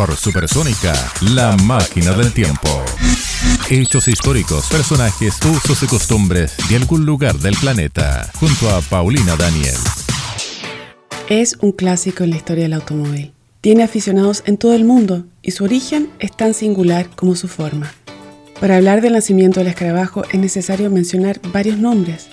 Por Supersónica, la máquina del tiempo. Hechos históricos, personajes, usos y costumbres de algún lugar del planeta, junto a Paulina Daniel. Es un clásico en la historia del automóvil. Tiene aficionados en todo el mundo y su origen es tan singular como su forma. Para hablar del nacimiento del escarabajo es necesario mencionar varios nombres.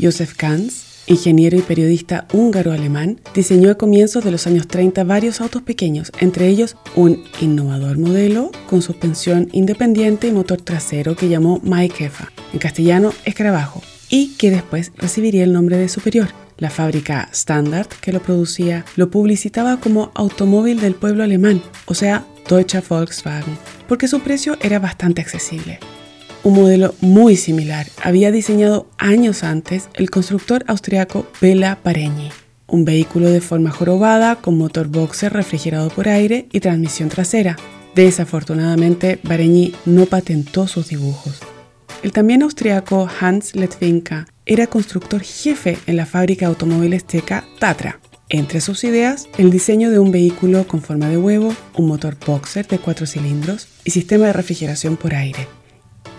Joseph Kanz, ingeniero y periodista húngaro-alemán, diseñó a comienzos de los años 30 varios autos pequeños, entre ellos un innovador modelo con suspensión independiente y motor trasero que llamó Maikäfer, en castellano escarabajo, y que después recibiría el nombre de Superior. La fábrica Standard que lo producía lo publicitaba como automóvil del pueblo alemán, o sea, Deutsche Volkswagen, porque su precio era bastante accesible. Un modelo muy similar había diseñado años antes el constructor austriaco Bela Paregni, un vehículo de forma jorobada con motor boxer refrigerado por aire y transmisión trasera. Desafortunadamente, Paregni no patentó sus dibujos. El también austriaco Hans Letwinka era constructor jefe en la fábrica automóviles teca Tatra. Entre sus ideas, el diseño de un vehículo con forma de huevo, un motor boxer de cuatro cilindros y sistema de refrigeración por aire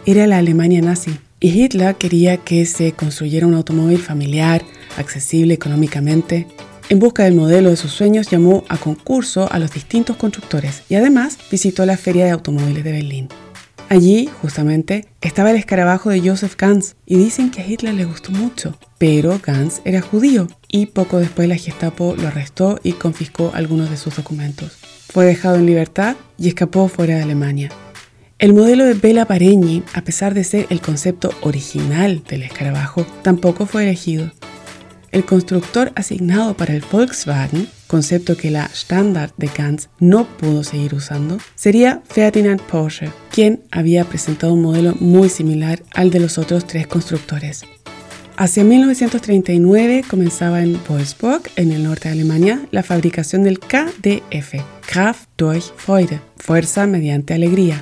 era la Alemania nazi y Hitler quería que se construyera un automóvil familiar, accesible económicamente. En busca del modelo de sus sueños llamó a concurso a los distintos constructores y además visitó la Feria de Automóviles de Berlín. Allí, justamente, estaba el escarabajo de Joseph Ganz y dicen que a Hitler le gustó mucho, pero Ganz era judío y poco después la Gestapo lo arrestó y confiscó algunos de sus documentos. Fue dejado en libertad y escapó fuera de Alemania. El modelo de Bela Paregni, a pesar de ser el concepto original del escarabajo, tampoco fue elegido. El constructor asignado para el Volkswagen, concepto que la Standard de Ganz no pudo seguir usando, sería Ferdinand Porsche, quien había presentado un modelo muy similar al de los otros tres constructores. Hacia 1939 comenzaba en Wolfsburg, en el norte de Alemania, la fabricación del KDF, Kraft durch Freude, fuerza mediante alegría,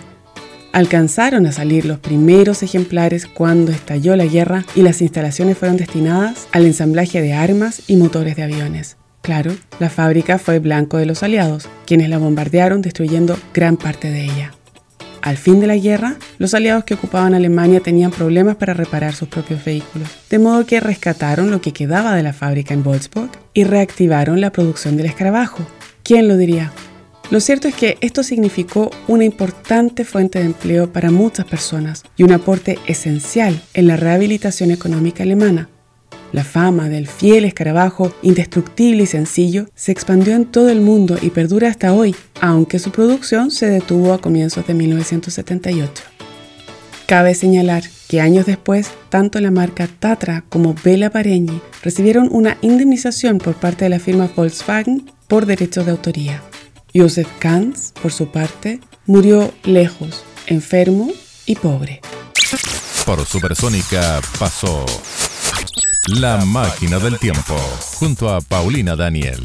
Alcanzaron a salir los primeros ejemplares cuando estalló la guerra y las instalaciones fueron destinadas al ensamblaje de armas y motores de aviones. Claro, la fábrica fue blanco de los aliados, quienes la bombardearon destruyendo gran parte de ella. Al fin de la guerra, los aliados que ocupaban Alemania tenían problemas para reparar sus propios vehículos, de modo que rescataron lo que quedaba de la fábrica en Wolfsburg y reactivaron la producción del escarabajo. ¿Quién lo diría? Lo cierto es que esto significó una importante fuente de empleo para muchas personas y un aporte esencial en la rehabilitación económica alemana. La fama del fiel escarabajo, indestructible y sencillo, se expandió en todo el mundo y perdura hasta hoy, aunque su producción se detuvo a comienzos de 1978. Cabe señalar que años después, tanto la marca Tatra como Bela Paregni recibieron una indemnización por parte de la firma Volkswagen por derechos de autoría. Joseph Kanz, por su parte, murió lejos, enfermo y pobre. Por Supersónica pasó La Máquina del Tiempo, junto a Paulina Daniel.